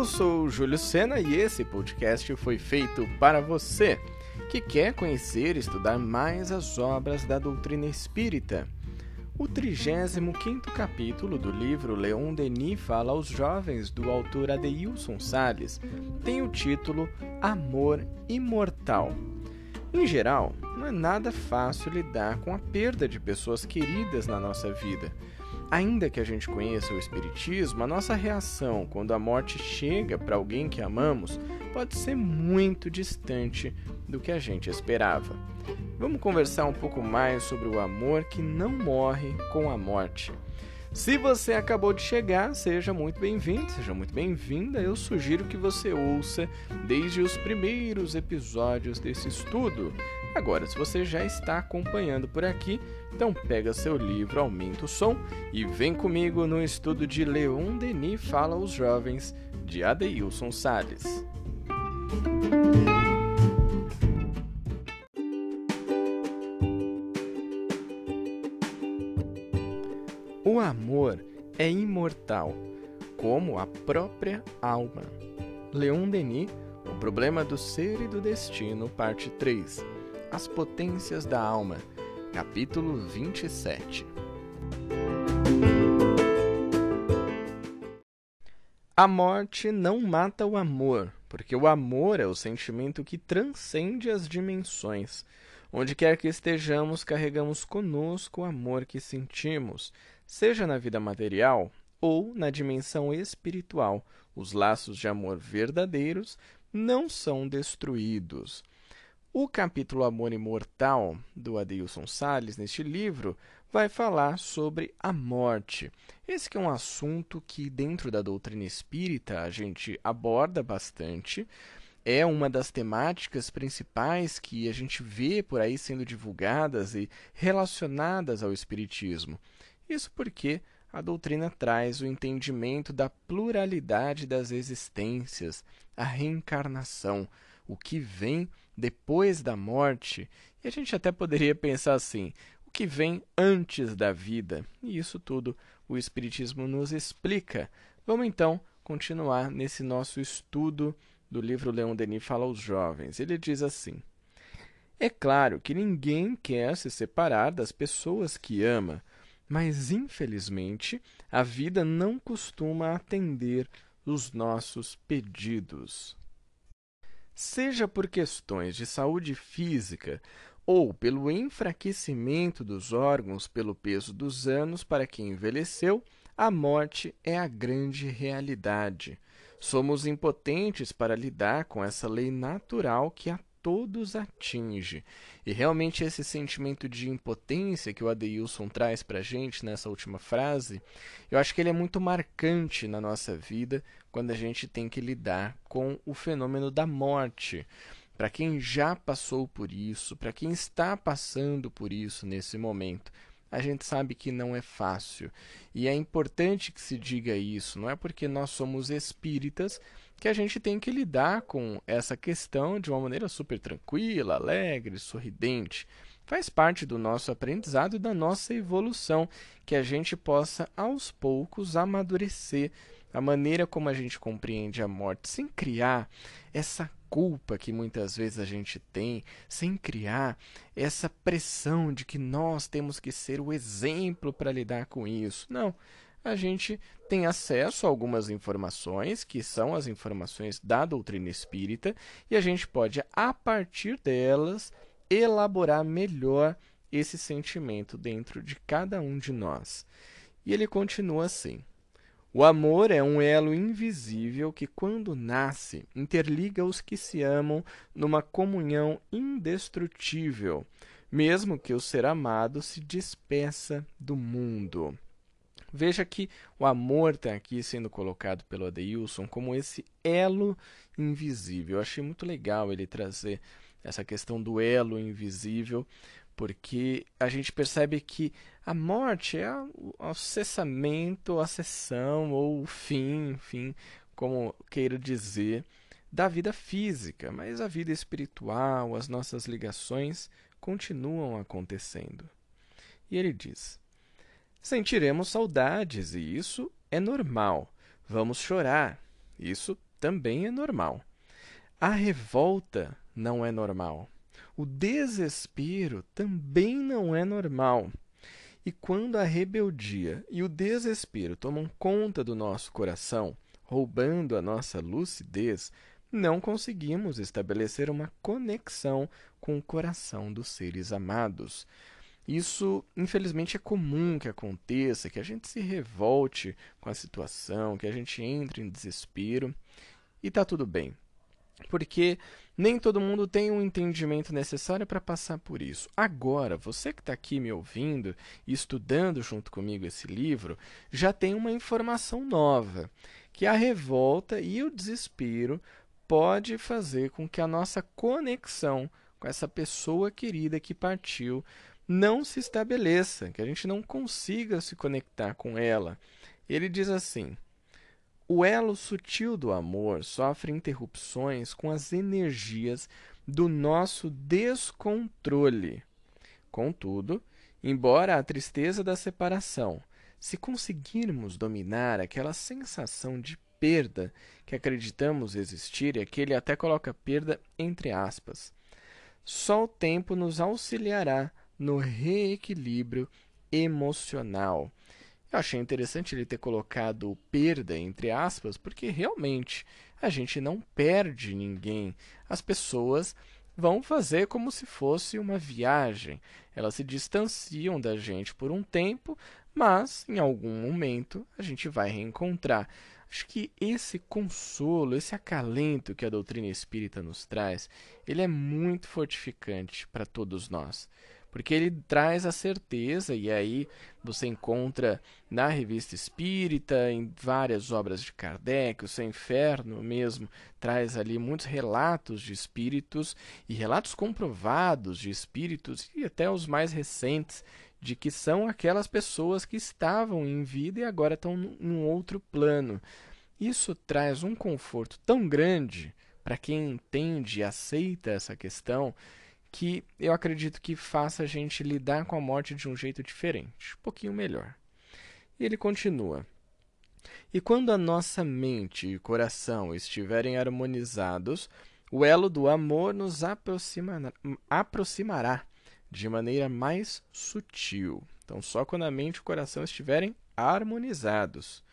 Eu sou o Júlio Sena e esse podcast foi feito para você que quer conhecer e estudar mais as obras da doutrina espírita. O 35 capítulo do livro Leon Denis fala aos jovens do autor Adeilson Salles tem o título Amor Imortal. Em geral, não é nada fácil lidar com a perda de pessoas queridas na nossa vida. Ainda que a gente conheça o Espiritismo, a nossa reação quando a morte chega para alguém que amamos pode ser muito distante do que a gente esperava. Vamos conversar um pouco mais sobre o amor que não morre com a morte. Se você acabou de chegar, seja muito bem-vindo, seja muito bem-vinda. Eu sugiro que você ouça desde os primeiros episódios desse estudo. Agora, se você já está acompanhando por aqui, então pega seu livro, aumenta o som e vem comigo no estudo de Leon Denis Fala aos Jovens, de Adeilson Salles. O amor é imortal, como a própria alma. Leon Denis, O Problema do Ser e do Destino, parte 3. As Potências da Alma, capítulo 27. A morte não mata o amor, porque o amor é o sentimento que transcende as dimensões. Onde quer que estejamos, carregamos conosco o amor que sentimos, seja na vida material ou na dimensão espiritual. Os laços de amor verdadeiros não são destruídos. O capítulo Amor Imortal do Adeilson Salles, neste livro, vai falar sobre a morte. Esse é um assunto que dentro da doutrina espírita a gente aborda bastante. É uma das temáticas principais que a gente vê por aí sendo divulgadas e relacionadas ao espiritismo. Isso porque a doutrina traz o entendimento da pluralidade das existências, a reencarnação, o que vem depois da morte. E a gente até poderia pensar assim: o que vem antes da vida? E isso tudo o Espiritismo nos explica. Vamos então continuar nesse nosso estudo do livro Leon Denis Fala aos Jovens. Ele diz assim: É claro que ninguém quer se separar das pessoas que ama mas, infelizmente, a vida não costuma atender os nossos pedidos. Seja por questões de saúde física ou pelo enfraquecimento dos órgãos pelo peso dos anos para quem envelheceu, a morte é a grande realidade. Somos impotentes para lidar com essa lei natural que a todos atinge. E realmente esse sentimento de impotência que o Adeilson traz para a gente nessa última frase, eu acho que ele é muito marcante na nossa vida quando a gente tem que lidar com o fenômeno da morte. Para quem já passou por isso, para quem está passando por isso nesse momento, a gente sabe que não é fácil. E é importante que se diga isso, não é porque nós somos espíritas que a gente tem que lidar com essa questão de uma maneira super tranquila, alegre, sorridente. Faz parte do nosso aprendizado e da nossa evolução que a gente possa aos poucos amadurecer a maneira como a gente compreende a morte, sem criar essa culpa que muitas vezes a gente tem, sem criar essa pressão de que nós temos que ser o exemplo para lidar com isso. Não. A gente tem acesso a algumas informações, que são as informações da doutrina espírita, e a gente pode, a partir delas, elaborar melhor esse sentimento dentro de cada um de nós. E ele continua assim. O amor é um elo invisível que, quando nasce, interliga os que se amam numa comunhão indestrutível, mesmo que o ser amado se despeça do mundo. Veja que o amor está aqui sendo colocado pelo Adeilson como esse elo invisível. Eu achei muito legal ele trazer essa questão do elo invisível, porque a gente percebe que a morte é o cessamento, a cessão ou o fim, enfim, como queira dizer, da vida física, mas a vida espiritual, as nossas ligações continuam acontecendo. E ele diz: Sentiremos saudades e isso é normal. Vamos chorar. Isso também é normal. A revolta não é normal. O desespero também não é normal. E quando a rebeldia e o desespero tomam conta do nosso coração, roubando a nossa lucidez, não conseguimos estabelecer uma conexão com o coração dos seres amados. Isso, infelizmente, é comum que aconteça, que a gente se revolte com a situação, que a gente entre em desespero, e está tudo bem porque nem todo mundo tem um entendimento necessário para passar por isso. Agora, você que está aqui me ouvindo e estudando junto comigo esse livro, já tem uma informação nova, que a revolta e o desespero pode fazer com que a nossa conexão com essa pessoa querida que partiu não se estabeleça, que a gente não consiga se conectar com ela. Ele diz assim: o elo sutil do amor sofre interrupções com as energias do nosso descontrole. Contudo, embora a tristeza da separação, se conseguirmos dominar aquela sensação de perda que acreditamos existir, e aqui ele até coloca perda entre aspas, só o tempo nos auxiliará no reequilíbrio emocional eu achei interessante ele ter colocado perda entre aspas, porque realmente a gente não perde ninguém. As pessoas vão fazer como se fosse uma viagem. Elas se distanciam da gente por um tempo, mas em algum momento a gente vai reencontrar. Acho que esse consolo, esse acalento que a doutrina espírita nos traz, ele é muito fortificante para todos nós porque ele traz a certeza, e aí você encontra na Revista Espírita, em várias obras de Kardec, o Seu Inferno mesmo traz ali muitos relatos de espíritos e relatos comprovados de espíritos, e até os mais recentes, de que são aquelas pessoas que estavam em vida e agora estão num outro plano. Isso traz um conforto tão grande para quem entende e aceita essa questão que eu acredito que faça a gente lidar com a morte de um jeito diferente, um pouquinho melhor. E ele continua: E quando a nossa mente e coração estiverem harmonizados, o elo do amor nos aproximará, aproximará de maneira mais sutil. Então, só quando a mente e o coração estiverem harmonizados.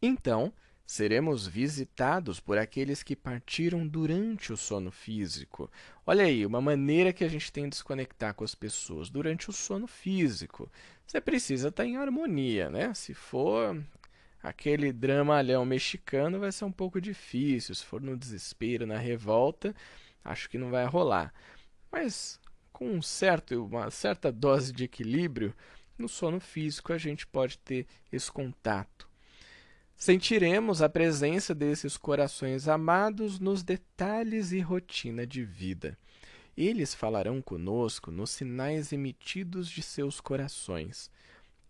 Então, Seremos visitados por aqueles que partiram durante o sono físico. Olha aí, uma maneira que a gente tem de se conectar com as pessoas durante o sono físico. Você precisa estar em harmonia, né? Se for aquele dramalhão mexicano, vai ser um pouco difícil. Se for no desespero, na revolta, acho que não vai rolar. Mas com um certo, uma certa dose de equilíbrio, no sono físico a gente pode ter esse contato Sentiremos a presença desses corações amados nos detalhes e rotina de vida. Eles falarão conosco nos sinais emitidos de seus corações.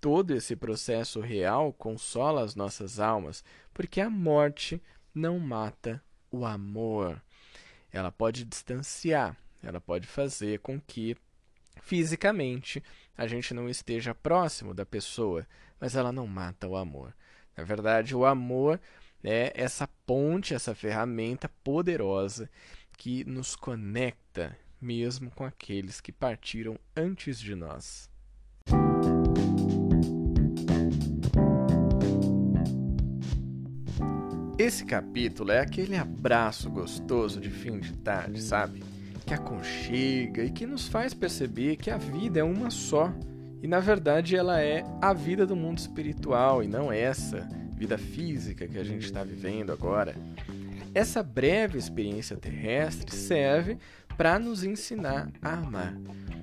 Todo esse processo real consola as nossas almas, porque a morte não mata o amor. Ela pode distanciar, ela pode fazer com que fisicamente a gente não esteja próximo da pessoa, mas ela não mata o amor. Na verdade, o amor é essa ponte, essa ferramenta poderosa que nos conecta mesmo com aqueles que partiram antes de nós. Esse capítulo é aquele abraço gostoso de fim de tarde, sabe? Que aconchega e que nos faz perceber que a vida é uma só e na verdade ela é a vida do mundo espiritual e não essa vida física que a gente está vivendo agora. Essa breve experiência terrestre serve para nos ensinar a amar.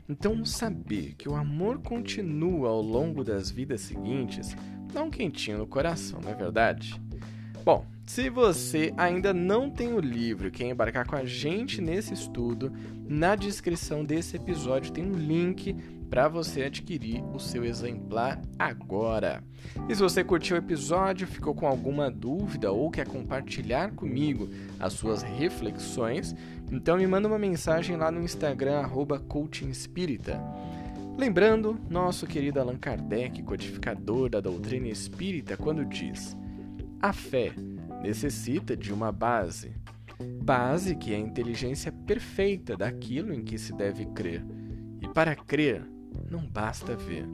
Então, saber que o amor continua ao longo das vidas seguintes dá um quentinho no coração, não é verdade? Bom, se você ainda não tem o livro e quer embarcar com a gente nesse estudo, na descrição desse episódio tem um link para você adquirir o seu exemplar agora. E se você curtiu o episódio, ficou com alguma dúvida ou quer compartilhar comigo as suas reflexões, então me manda uma mensagem lá no Instagram @coachingespírita. Lembrando, nosso querido Allan Kardec, codificador da doutrina espírita, quando diz: a fé necessita de uma base. Base que é a inteligência perfeita daquilo em que se deve crer. E para crer, não basta ver.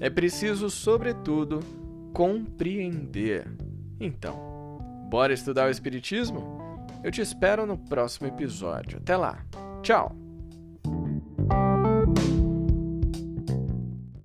É preciso, sobretudo, compreender. Então, bora estudar o Espiritismo? Eu te espero no próximo episódio. Até lá. Tchau!